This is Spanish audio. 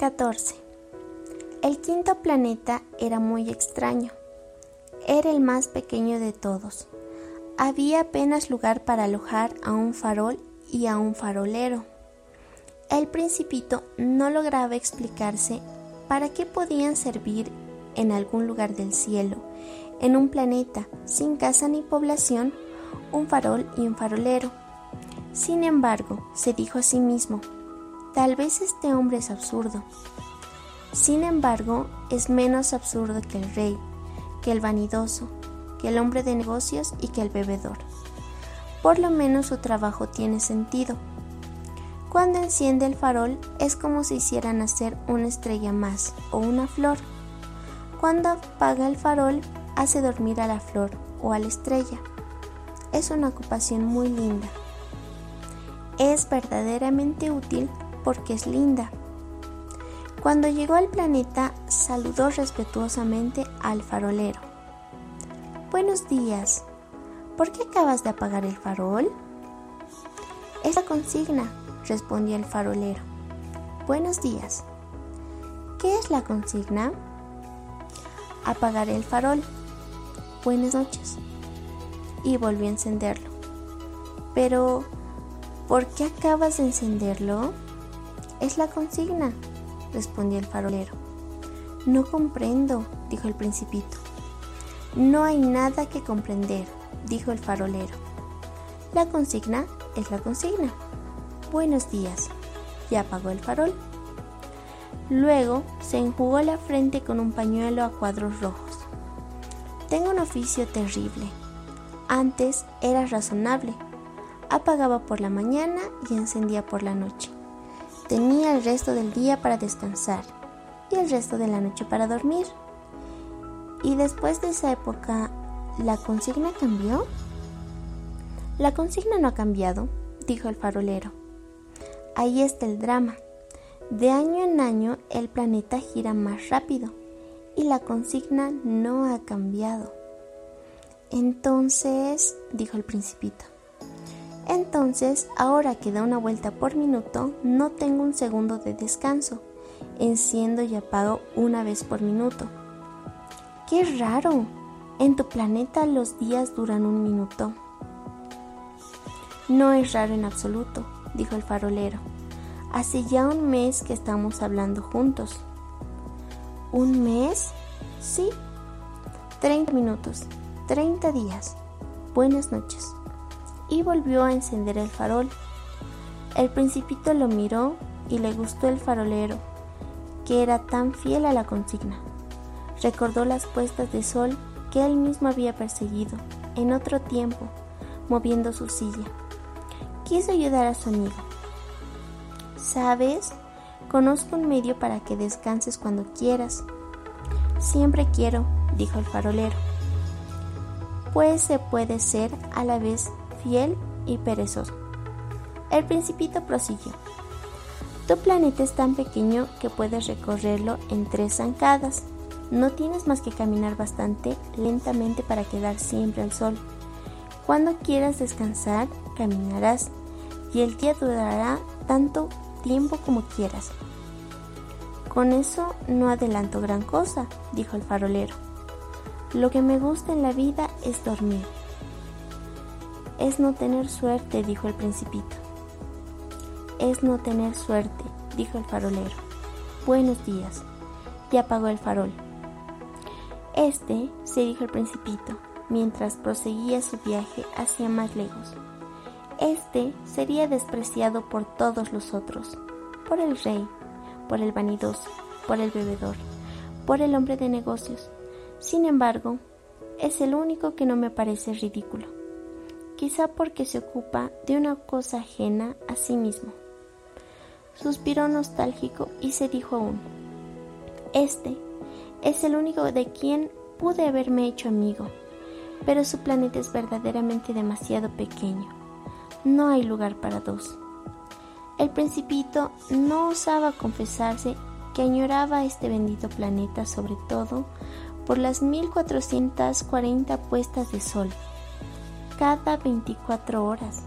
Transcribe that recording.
14. El quinto planeta era muy extraño. Era el más pequeño de todos. Había apenas lugar para alojar a un farol y a un farolero. El principito no lograba explicarse para qué podían servir en algún lugar del cielo, en un planeta sin casa ni población, un farol y un farolero. Sin embargo, se dijo a sí mismo, tal vez este hombre es absurdo. Sin embargo, es menos absurdo que el rey, que el vanidoso, que el hombre de negocios y que el bebedor. Por lo menos su trabajo tiene sentido. Cuando enciende el farol es como si hiciera nacer una estrella más o una flor. Cuando apaga el farol hace dormir a la flor o a la estrella. Es una ocupación muy linda. Es verdaderamente útil porque es linda. Cuando llegó al planeta, saludó respetuosamente al farolero. Buenos días. ¿Por qué acabas de apagar el farol? Es la consigna, respondió el farolero. Buenos días. ¿Qué es la consigna? Apagaré el farol. Buenas noches. Y volvió a encenderlo. Pero, ¿por qué acabas de encenderlo? Es la consigna, respondió el farolero. No comprendo, dijo el principito. No hay nada que comprender, dijo el farolero. La consigna es la consigna. Buenos días. Y apagó el farol. Luego se enjugó la frente con un pañuelo a cuadros rojos. Tengo un oficio terrible. Antes era razonable. Apagaba por la mañana y encendía por la noche. Tenía el resto del día para descansar y el resto de la noche para dormir. Y después de esa época, ¿la consigna cambió? La consigna no ha cambiado, dijo el farolero. Ahí está el drama. De año en año el planeta gira más rápido y la consigna no ha cambiado. Entonces, dijo el principito, entonces ahora que da una vuelta por minuto, no tengo un segundo de descanso. Enciendo y apago una vez por minuto. ¡Qué raro! En tu planeta los días duran un minuto. No es raro en absoluto, dijo el farolero. Hace ya un mes que estamos hablando juntos. ¿Un mes? Sí. Treinta minutos. Treinta días. Buenas noches. Y volvió a encender el farol. El principito lo miró y le gustó el farolero, que era tan fiel a la consigna. Recordó las puestas de sol que él mismo había perseguido en otro tiempo, moviendo su silla. Quiso ayudar a su amigo. ¿Sabes? Conozco un medio para que descanses cuando quieras. Siempre quiero, dijo el farolero. Pues se puede ser a la vez fiel y perezoso. El principito prosiguió. Tu planeta es tan pequeño que puedes recorrerlo en tres zancadas. No tienes más que caminar bastante lentamente para quedar siempre al sol. Cuando quieras descansar, caminarás y el día durará tanto tiempo como quieras. Con eso no adelanto gran cosa, dijo el farolero. Lo que me gusta en la vida es dormir. Es no tener suerte, dijo el principito. Es no tener suerte, dijo el farolero. Buenos días. Y apagó el farol. Este, se dijo el principito, mientras proseguía su viaje hacia más lejos. Este sería despreciado por todos los otros, por el rey, por el vanidoso, por el bebedor, por el hombre de negocios. Sin embargo, es el único que no me parece ridículo, quizá porque se ocupa de una cosa ajena a sí mismo. Suspiró nostálgico y se dijo aún, este es el único de quien pude haberme hecho amigo, pero su planeta es verdaderamente demasiado pequeño. No hay lugar para dos. El principito no osaba confesarse que añoraba este bendito planeta sobre todo por las 1440 puestas de sol cada 24 horas.